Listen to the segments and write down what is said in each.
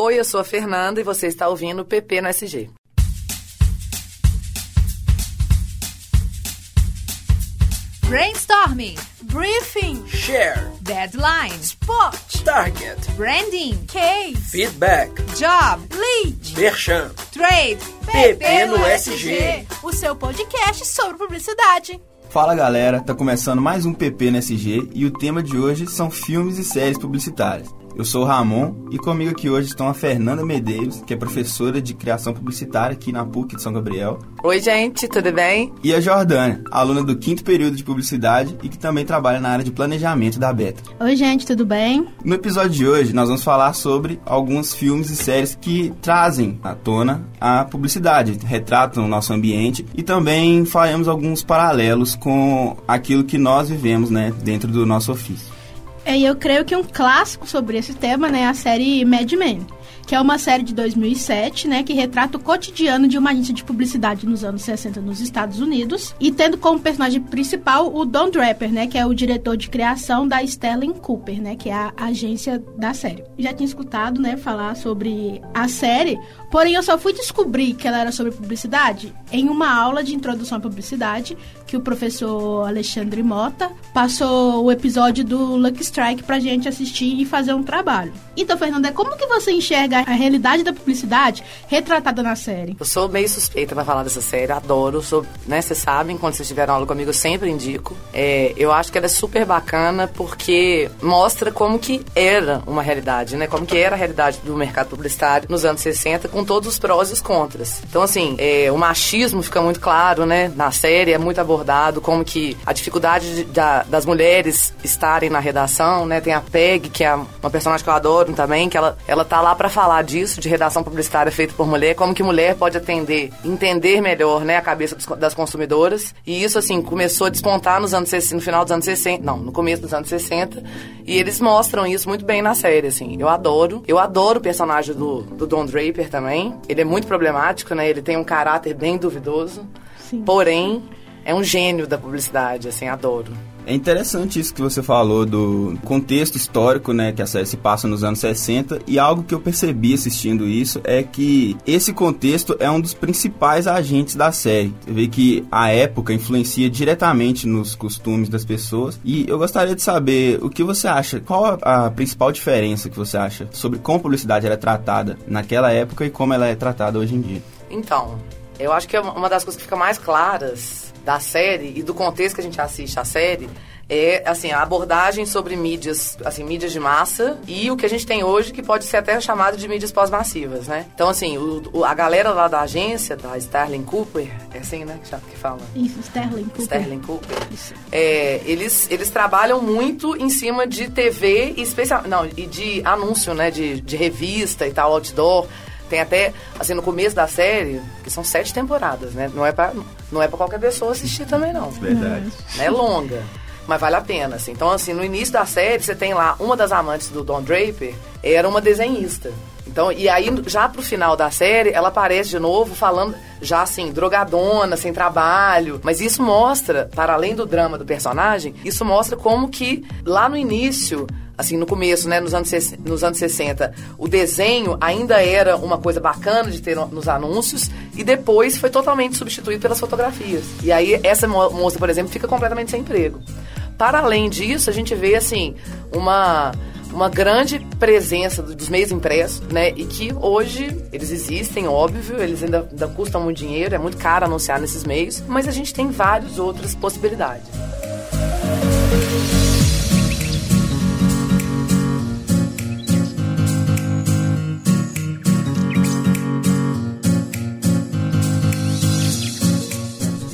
Oi, eu sou a Fernanda e você está ouvindo o PP no SG. Brainstorming, Briefing, Share, Deadline, Spot, Target, Branding, Case, Feedback, Job, Lead, Merchan. Trade, PP no SG. o seu podcast sobre publicidade. Fala galera, tá começando mais um PP no SG e o tema de hoje são filmes e séries publicitárias. Eu sou o Ramon e comigo aqui hoje estão a Fernanda Medeiros, que é professora de criação publicitária aqui na PUC de São Gabriel, Oi, gente, tudo bem? e a Jordânia, aluna do quinto período de publicidade e que também trabalha na área de planejamento da Beta. Oi, gente, tudo bem? No episódio de hoje, nós vamos falar sobre alguns filmes e séries que trazem à tona a publicidade, retratam o nosso ambiente e também faremos alguns paralelos com aquilo que nós vivemos, né, dentro do nosso ofício. É, E eu creio que um clássico sobre esse tema, né, é a série Mad Men, que é uma série de 2007, né, que retrata o cotidiano de uma agência de publicidade nos anos 60 nos Estados Unidos, e tendo como personagem principal o Don Draper, né, que é o diretor de criação da Sterling Cooper, né, que é a agência da série. Já tinha escutado, né, falar sobre a série, porém eu só fui descobrir que ela era sobre publicidade em uma aula de introdução à publicidade que o professor Alexandre Mota passou o episódio do Lucky Strike pra gente assistir e fazer um trabalho. Então, Fernanda, como que você enxerga a realidade da publicidade retratada na série? Eu sou meio suspeita pra falar dessa série, adoro, sou, né, vocês sabem, quando vocês tiveram aula comigo, eu sempre indico. É, eu acho que ela é super bacana porque mostra como que era uma realidade, né, como que era a realidade do mercado publicitário nos anos 60, com todos os prós e os contras. Então, assim, é, o machismo fica muito claro, né, na série, é muito abordado, como que a dificuldade de- da- das mulheres estarem na redação, né, tem a Peg, que é uma personagem que eu adoro também, que ela, ela tá lá pra falar disso, de redação publicitária feita por mulher, como que mulher pode atender, entender melhor, né, a cabeça das consumidoras. E isso, assim, começou a despontar nos anos 60, no final dos anos 60, não, no começo dos anos 60, e eles mostram isso muito bem na série, assim. Eu adoro. Eu adoro o personagem do, do Don Draper também. Ele é muito problemático, né, ele tem um caráter bem duvidoso. Sim. Porém, é um gênio da publicidade, assim, adoro. É interessante isso que você falou do contexto histórico, né, que a série se passa nos anos 60 e algo que eu percebi assistindo isso é que esse contexto é um dos principais agentes da série. Você vê que a época influencia diretamente nos costumes das pessoas e eu gostaria de saber o que você acha, qual a, principal diferença que você acha sobre como a publicidade era tratada naquela época e como ela é tratada hoje em dia. Então, eu acho que é uma das coisas que fica mais claras da série e do contexto que a gente assiste a série é assim a abordagem sobre mídias assim mídias de massa e o que a gente tem hoje que pode ser até chamado de mídias pós-massivas né então assim o, o- a galera lá da agência da Starling Cooper é assim né que fala Isso, Sterling Cooper. Sterling Cooper. Isso. É, eles, eles trabalham muito em cima de TV e especial, não, e de anúncio, né? De, de revista e tal, outdoor. Tem até, assim, no começo da série, que são sete temporadas, né? Não é pra, não é pra qualquer pessoa assistir também, não. Verdade. Né? É longa. Mas vale a pena, assim. Então, assim, no início da série, você tem lá uma das amantes do Don Draper, era uma desenhista. Então, e aí, já pro final da série, ela aparece de novo falando, já assim, drogadona, sem trabalho. Mas isso mostra, para além do drama do personagem, isso mostra como que lá no início, assim, no começo, né, nos anos, nos anos 60, o desenho ainda era uma coisa bacana de ter no- nos anúncios e depois foi totalmente substituído pelas fotografias. E aí essa mo- moça, por exemplo, fica completamente sem emprego. Para além disso, a gente vê assim uma uma grande presença do- dos meios impressos, né? E que hoje eles existem, óbvio, eles ainda, ainda custam muito dinheiro, é muito caro anunciar nesses meios, mas a gente tem várias outras possibilidades.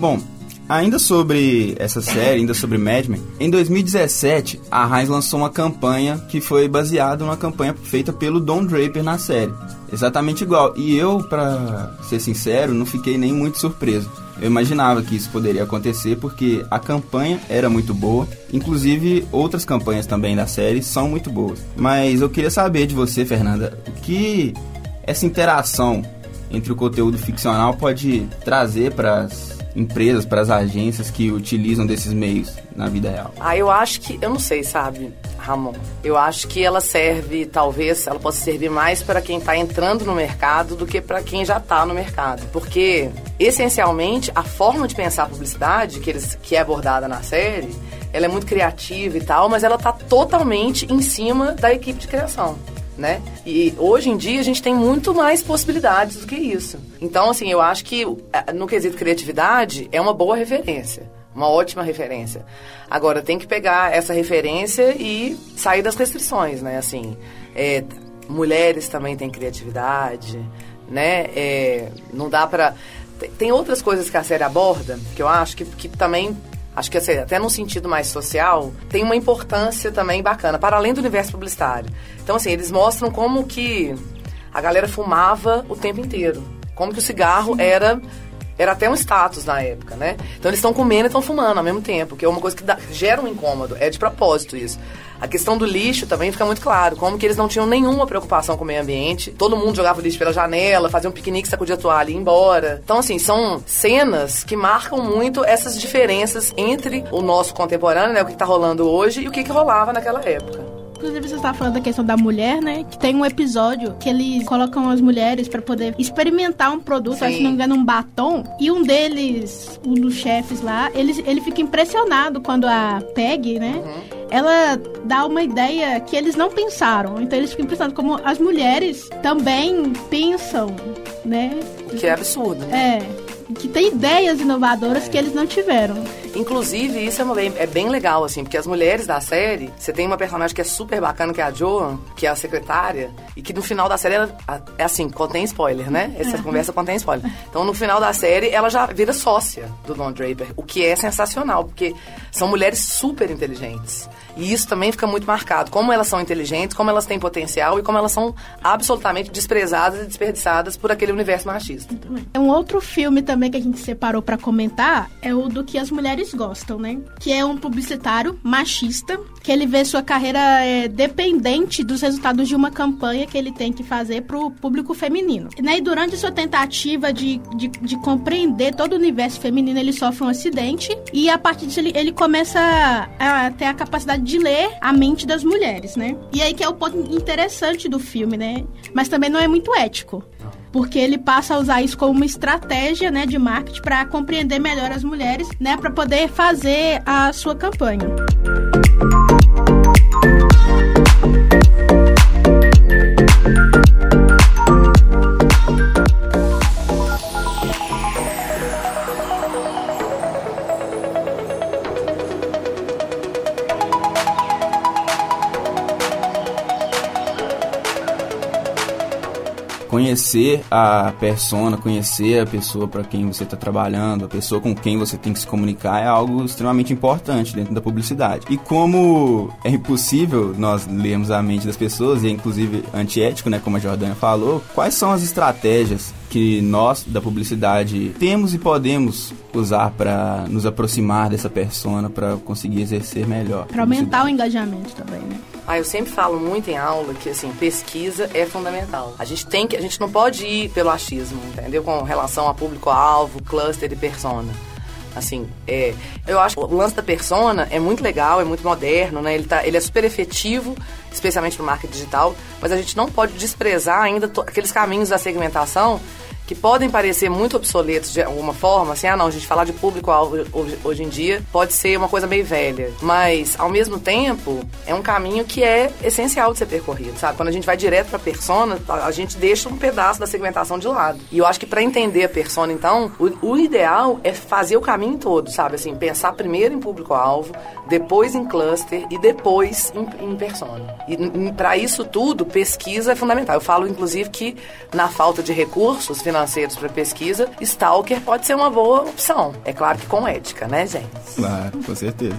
Bom, ainda sobre essa série, ainda sobre Mad Men, em 2017 a Heinz lançou uma campanha que foi baseada numa campanha feita pelo Don Draper na série. Exatamente igual. E eu, pra ser sincero, não fiquei nem muito surpreso. Eu imaginava que isso poderia acontecer porque a campanha era muito boa. Inclusive, outras campanhas também da série são muito boas. Mas eu queria saber de você, Fernanda, o que essa interação entre o conteúdo ficcional pode trazer para as empresas, para as agências que utilizam desses meios na vida real. Ah, eu acho que, eu não sei, sabe, Ramon. Eu acho que ela serve, talvez, ela possa servir mais para quem está entrando no mercado do que para quem já está no mercado. Porque, essencialmente, a forma de pensar a publicidade que, eles, que é abordada na série, ela é muito criativa e tal, mas ela está totalmente em cima da equipe de criação né? E hoje em dia a gente tem muito mais possibilidades do que isso. Então, assim, eu acho que eh, no quesito criatividade é uma boa referência. Uma ótima referência. Agora, tem que pegar essa referência e sair das restrições, né? Assim, é, mulheres também têm criatividade, né? É, não dá pra... Tem outras coisas que a série aborda, que eu acho que, que também acho que assim, até num sentido mais social, tem uma importância também bacana, para além do universo publicitário. Então, assim, eles mostram como que a galera fumava o tempo inteiro. Como que o cigarro era era até um status na época, né? Então eles estão comendo e estão fumando ao mesmo tempo, que é uma coisa que dá, gera um incômodo. É de propósito isso. A questão do lixo também fica muito claro, como que eles não tinham nenhuma preocupação com o meio ambiente. Todo mundo jogava o lixo pela janela, fazia um piquenique, sacudia a toalha e ia embora. Então, assim, são cenas que marcam muito essas diferenças entre o nosso contemporâneo, né, o que está rolando hoje, e o que, que rolava naquela época. Inclusive, você estava falando da questão da mulher, né? Que tem um episódio que eles colocam as mulheres para poder experimentar um produto, se não me engano, um batom. E um deles, um dos chefes lá, ele, ele fica impressionado quando a Peg, né? Uhum. Ela dá uma ideia que eles não pensaram. Então eles ficam impressionados como as mulheres também pensam, né? Que é absurdo. Né? É que tem ideias inovadoras é. que eles não tiveram. Inclusive, isso é, bem, é bem legal, assim, porque as mulheres da série, você tem uma personagem que é super bacana, que é a Joan, que é a secretária, e que no final da série, ela, é assim, contém spoiler, né? Essa é. conversa contém spoiler. Então, no final da série, ela já vira sócia do Don Draper, o que é sensacional, porque são mulheres super inteligentes. E isso também fica muito marcado. Como elas são inteligentes, como elas têm potencial e como elas são absolutamente desprezadas e desperdiçadas por aquele universo machista. Um outro filme também que a gente separou para comentar é o do que as mulheres gostam, né? Que é um publicitário machista que ele vê sua carreira é, dependente dos resultados de uma campanha que ele tem que fazer para o público feminino. Né? E durante sua tentativa de, de, de, compreender todo o universo feminino, ele sofre um acidente e a partir disso ele, ele começa a ter a capacidade de ler a mente das mulheres, né? E aí que é o ponto interessante do filme, né? Mas também não é muito ético porque ele passa a usar isso como uma estratégia, né, de marketing para compreender melhor as mulheres, né, para poder fazer a sua campanha. Conhecer a persona, conhecer a pessoa para quem você está trabalhando, a pessoa com quem você tem que se comunicar é algo extremamente importante dentro da publicidade. E como é impossível nós lermos a mente das pessoas, e é inclusive antiético, né, como a Jordânia falou, quais são as estratégias que nós da publicidade temos e podemos usar para nos aproximar dessa persona para conseguir exercer melhor. Para aumentar o engajamento também, né? Ah, eu sempre falo muito em aula que assim, pesquisa é fundamental. A gente tem que, a gente não pode ir pelo achismo, entendeu? Com relação a público-alvo, cluster e persona. Assim, é, eu acho que o lance da persona é muito legal, é muito moderno, né? Ele, tá, ele é super efetivo, especialmente no marketing digital, mas a gente não pode desprezar ainda aqueles caminhos da segmentação que podem parecer muito obsoletos de alguma forma, assim, ah não, a gente falar de público-alvo hoje em dia pode ser uma coisa meio velha, mas ao mesmo tempo é um caminho que é essencial de ser percorrido, sabe? Quando a gente vai direto pra persona, a gente deixa um pedaço da segmentação de lado. E eu acho que para entender a persona, então, o, o ideal é fazer o caminho todo, sabe? Assim, pensar primeiro em público-alvo, depois em cluster e depois em, em persona. E para isso tudo, pesquisa é fundamental. Eu falo, inclusive, que na falta de recursos financeiros para pesquisa, Stalker pode ser uma boa opção. É claro que com ética, né, gente? Claro, com certeza.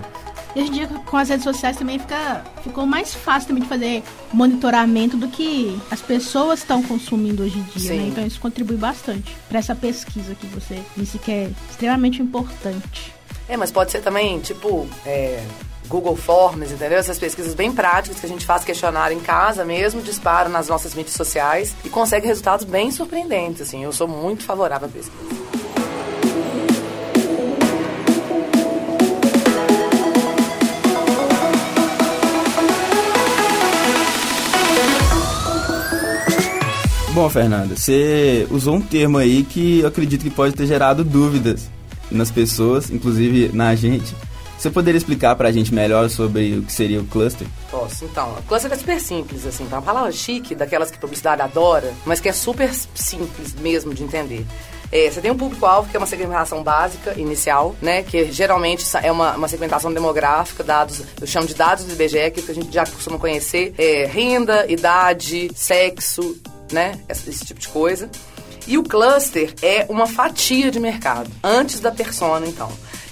E hoje em dia, com as redes sociais também fica, ficou mais fácil também de fazer monitoramento do que as pessoas estão consumindo hoje em dia, né? Então isso contribui bastante para essa pesquisa que você disse que é extremamente importante. É, mas pode ser também, tipo, é, Google Forms, entendeu? Essas pesquisas bem práticas que a gente faz questionário em casa mesmo, dispara nas nossas mídias sociais e consegue resultados bem surpreendentes, assim. Eu sou muito favorável à pesquisa. Bom, Fernanda, você usou um termo aí que eu acredito que pode ter gerado dúvidas nas pessoas, inclusive na gente, você poderia explicar pra gente melhor sobre o que seria o cluster? Posso, então. O cluster é super simples, assim, tá? Uma palavra chique, daquelas que a publicidade adora, mas que é super simples mesmo de entender. É, você tem um público-alvo, que é uma segmentação básica, inicial, né? Que geralmente é uma, uma segmentação demográfica, dados, eu chamo de dados do IBGE, que, é que a gente já costuma conhecer. É, renda, idade, sexo, né? Esse, esse tipo de coisa. E o cluster é uma fatia de mercado, antes da persona, então.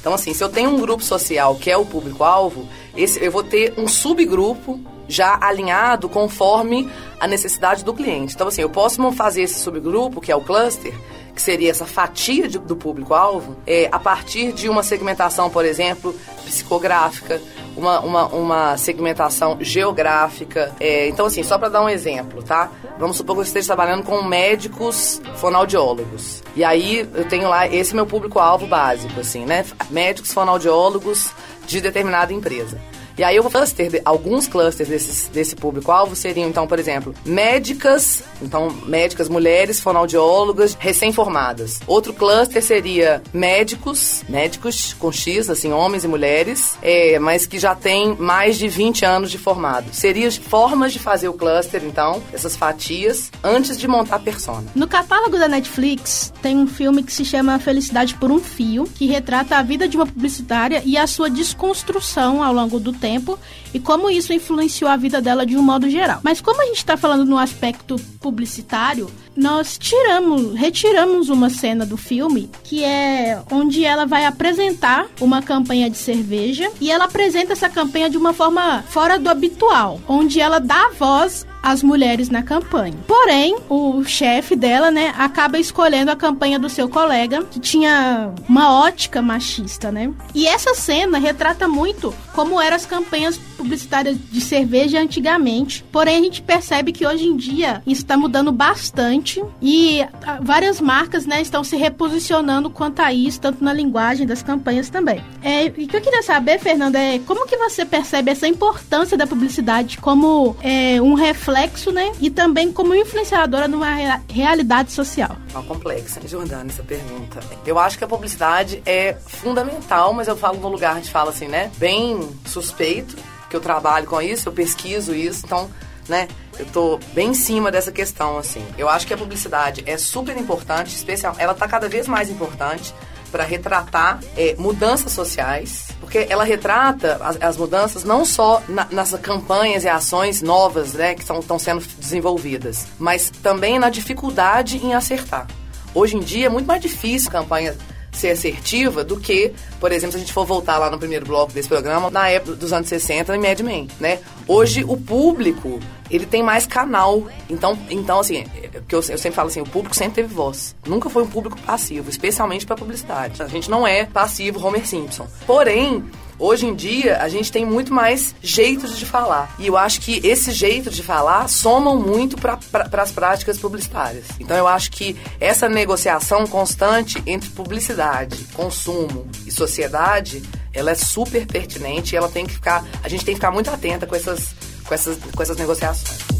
Então, assim, se eu tenho um grupo social que é o público-alvo, esse, eu vou ter um subgrupo já alinhado conforme a necessidade do cliente. Então, assim, eu posso fazer esse subgrupo, que é o cluster, que seria essa fatia de, do público-alvo, é, a partir de uma segmentação, por exemplo, psicográfica, uma, uma, uma segmentação geográfica. É, então, assim, só para dar um exemplo, tá? Vamos supor que eu esteja trabalhando com médicos fonoaudiólogos. E aí eu tenho lá esse meu público-alvo básico, assim, né? Médicos fonoaudiólogos de determinada empresa. E aí vou cluster, alguns clusters desses, desse público-alvo seriam, então, por exemplo, médicas, então, médicas mulheres, fonoaudiólogas, recém-formadas. Outro cluster seria médicos, médicos com X, assim, homens e mulheres, é, mas que já têm mais de 20 anos de formado. Seriam formas de fazer o cluster, então, essas fatias, antes de montar a persona. No catálogo da Netflix, tem um filme que se chama Felicidade por um Fio, que retrata a vida de uma publicitária e a sua desconstrução ao longo do tempo tempo e como isso influenciou a vida dela de um modo geral. Mas como a gente está falando no aspecto publicitário, nós tiramos, retiramos uma cena do filme que é onde ela vai apresentar uma campanha de cerveja e ela apresenta essa campanha de uma forma fora do habitual, onde ela dá voz as mulheres na campanha. Porém, o chefe dela, né, acaba escolhendo a campanha do seu colega, que tinha uma ótica machista, né? E essa cena retrata muito como eram as campanhas publicitárias de cerveja antigamente. Porém, a gente percebe que hoje em dia isso está mudando bastante e ah, várias marcas, né, estão se reposicionando quanto a isso, tanto na linguagem das campanhas também. É, o que eu queria saber, Fernanda, é como que você percebe essa importância da publicidade como é, um reflexo né? E também como influenciadora numa rea realidade social. É complexa, Jordana, essa pergunta. Eu acho que a publicidade é fundamental, mas eu falo no lugar de fala assim, né? Bem suspeito, que eu trabalho com isso, eu pesquiso isso, então, né? Eu tô bem em cima dessa questão, assim. Eu acho que a publicidade é super importante, especial, ela tá cada vez mais importante para retratar é, mudanças sociais, porque ela retrata as, as mudanças não só na, nas campanhas e ações novas né, que estão sendo desenvolvidas, mas também na dificuldade em acertar. Hoje em dia é muito mais difícil a campanha ser assertiva do que, por exemplo, se a gente for voltar lá no primeiro bloco desse programa, na época dos anos 60, em Mad Men, né? Hoje o público, ele tem mais canal. Então, então assim, é, que eu, eu sempre falo assim, o público sempre teve voz. Nunca foi um público passivo, especialmente para publicidade. A gente não é passivo Homer Simpson. Porém, Hoje em dia, a gente tem muito mais jeitos de falar. E eu acho que esses jeitos de falar somam muito para pra, as práticas publicitárias. Então, eu acho que essa negociação constante entre publicidade, consumo e sociedade, ela é super pertinente e ela tem que ficar, a gente tem que ficar muito atenta com essas, com essas, com essas negociações.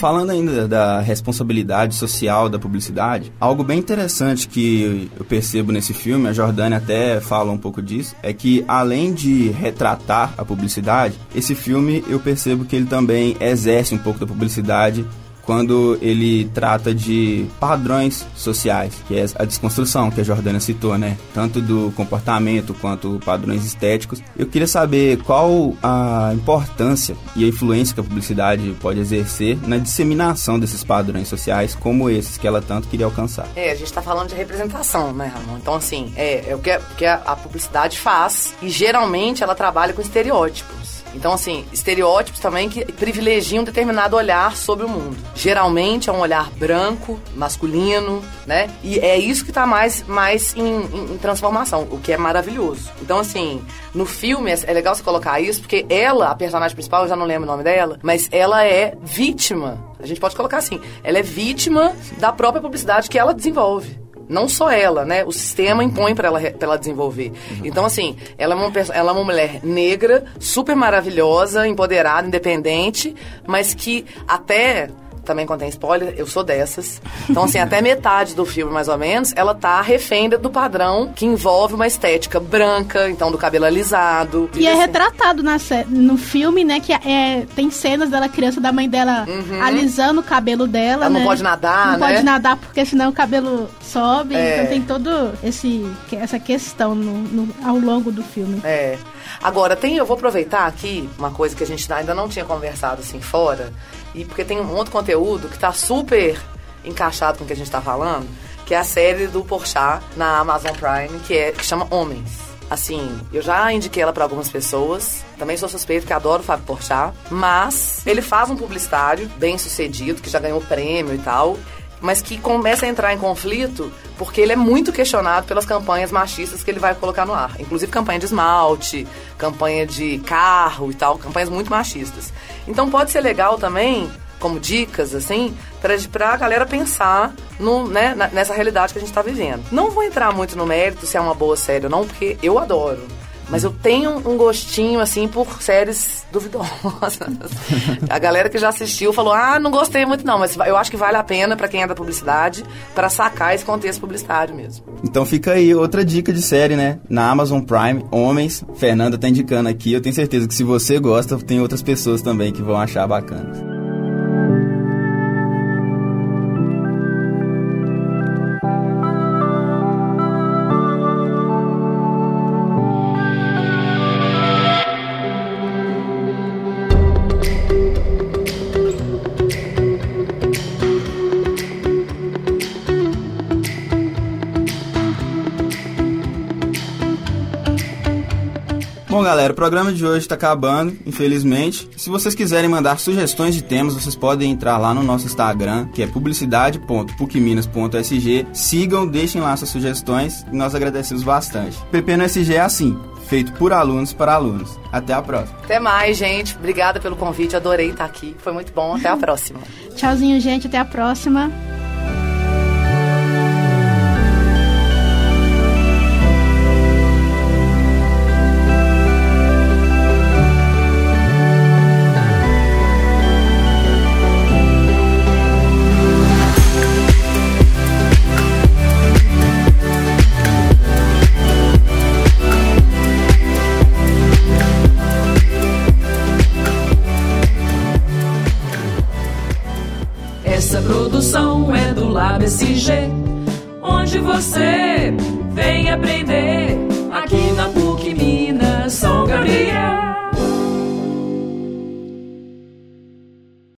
Falando ainda da responsabilidade social da publicidade, algo bem interessante que eu percebo nesse filme, a Jordânia até fala um pouco disso, é que além de retratar a publicidade, esse filme eu percebo que ele também exerce um pouco da publicidade quando ele trata de padrões sociais, que é a desconstrução que a Jordana citou, né? Tanto do comportamento quanto padrões estéticos. Eu queria saber qual a importância e a influência que a publicidade pode exercer na disseminação desses padrões sociais, como esses que ela tanto queria alcançar. É, a gente está falando de representação, né, Ramon? Então, assim, é, é o que, que a publicidade faz e geralmente ela trabalha com estereótipos. Então, assim, estereótipos também que privilegiam um determinado olhar sobre o mundo. Geralmente é um olhar branco, masculino, né? E é isso que tá mais, mais em, em, em transformação, o que é maravilhoso. Então, assim, no filme é, é legal você colocar isso, porque ela, a personagem principal, eu já não lembro o nome dela, mas ela é vítima. A gente pode colocar assim, ela é vítima da própria publicidade que ela desenvolve. Não só ela, né? O sistema impõe para ela, pra ela desenvolver. Então, assim, ela é, uma, ela é uma mulher negra, super maravilhosa, empoderada, independente, mas que até. Também contém spoiler, eu sou dessas. Então, assim, até metade do filme, mais ou menos, ela tá refém do padrão que envolve uma estética branca, então do cabelo alisado. E é assim, retratado na no filme, né? Que é, tem cenas dela criança da mãe dela alisando o cabelo dela. Ela não né? pode nadar, Não né? pode nadar porque senão o cabelo sobe. É. Então tem todo esse essa questão no, no- ao longo do filme. É. Agora, tem, eu vou aproveitar aqui uma coisa que a gente ainda não tinha conversado assim fora, e porque tem um outro conteúdo que tá super encaixado com o que a gente tá falando, que é a série do Porchat na Amazon Prime, que, é, que chama Homens. Assim, eu já indiquei ela pra algumas pessoas. Também sou suspeito que adoro o Fábio Porchat. Mas ele faz um publicitário bem sucedido, que já ganhou prêmio e tal mas que começa a entrar em conflito porque ele é muito questionado pelas campanhas machistas que ele vai colocar no ar. Inclusive campanha de esmalte, campanha de carro e tal, campanhas muito machistas. Então pode ser legal também, como dicas, assim, pra, pra galera pensar no, né, nessa realidade que a gente tá vivendo. Não vou entrar muito no mérito se é uma boa série ou não, porque eu adoro. Mas eu tenho um gostinho, assim, por séries duvidosas. A galera que já assistiu falou, ah, não gostei muito não, mas eu acho que vale a pena pra quem é da publicidade, pra sacar esse contexto publicitário mesmo. Então fica aí outra dica de série, né? Na Amazon Prime, Homens. Fernanda tá indicando aqui. Eu tenho certeza que se você gosta, tem outras pessoas também que vão achar bacana. Bom, galera, o programa de hoje está acabando, infelizmente. Se vocês quiserem mandar sugestões de temas, vocês podem entrar lá no nosso Instagram, que é publicidade.pucminas.sg. Sigam, deixem lá suas sugestões e nós agradecemos bastante. PP no SG é assim, feito por alunos para alunos. Até a próxima. Até mais, gente. Obrigada pelo convite, adorei estar aqui. Foi muito bom. Até a próxima. Tchauzinho, gente. Até a próxima.